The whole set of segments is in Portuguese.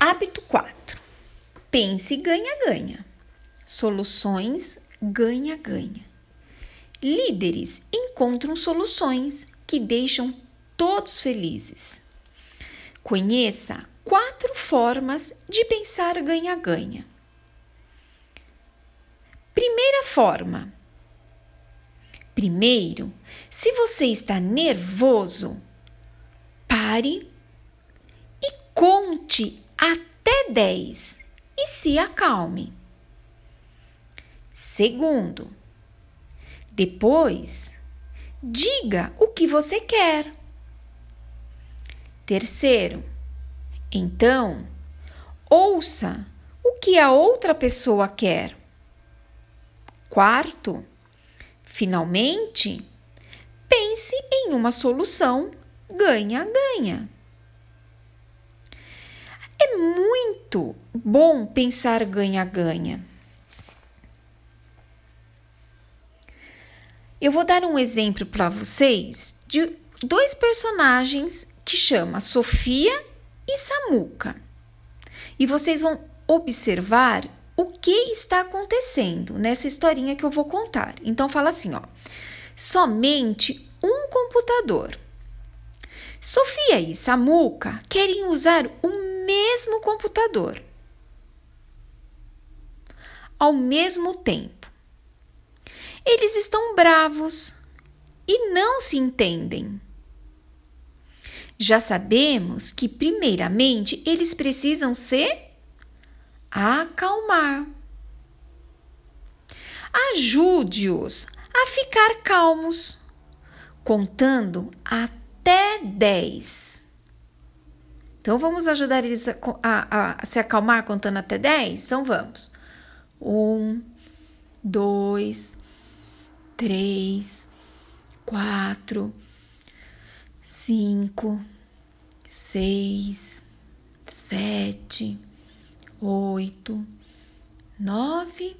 Hábito 4. Pense ganha-ganha. Soluções ganha-ganha. Líderes encontram soluções que deixam todos felizes. Conheça quatro formas de pensar ganha-ganha. Primeira forma. Primeiro, se você está nervoso, pare e conte até 10 e se acalme. Segundo, depois, diga o que você quer. Terceiro, então, ouça o que a outra pessoa quer. Quarto, finalmente, pense em uma solução ganha-ganha. É muito bom pensar ganha-ganha. Eu vou dar um exemplo para vocês de dois personagens que chama Sofia e Samuca. E vocês vão observar o que está acontecendo nessa historinha que eu vou contar. Então fala assim, ó: somente um computador. Sofia e Samuca querem usar o mesmo computador ao mesmo tempo. Eles estão bravos e não se entendem. Já sabemos que, primeiramente, eles precisam se acalmar. Ajude-os a ficar calmos, contando até 10. Então, vamos ajudar eles a, a, a se acalmar contando até 10? Então, vamos. Um, dois, três, quatro cinco, seis, sete, oito, nove,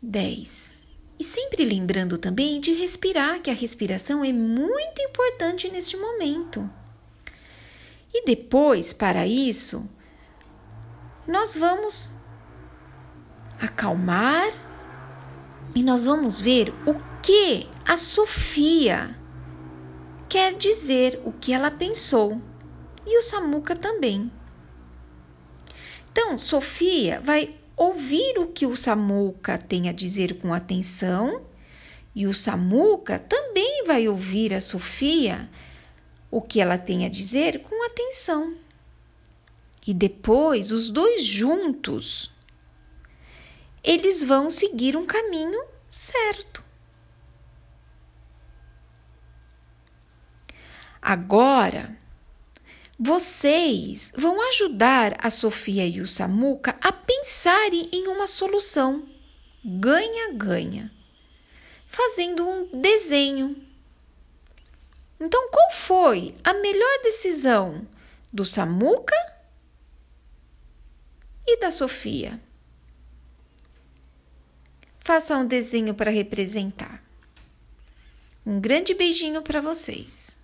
dez. E sempre lembrando também de respirar, que a respiração é muito importante neste momento. E depois, para isso, nós vamos acalmar e nós vamos ver o que a Sofia quer dizer o que ela pensou e o Samuca também. Então, Sofia vai ouvir o que o Samuca tem a dizer com atenção e o Samuca também vai ouvir a Sofia o que ela tem a dizer com atenção. E depois, os dois juntos, eles vão seguir um caminho certo. Agora, vocês vão ajudar a Sofia e o Samuca a pensarem em uma solução ganha-ganha, fazendo um desenho. Então, qual foi a melhor decisão do Samuca e da Sofia? Faça um desenho para representar. Um grande beijinho para vocês.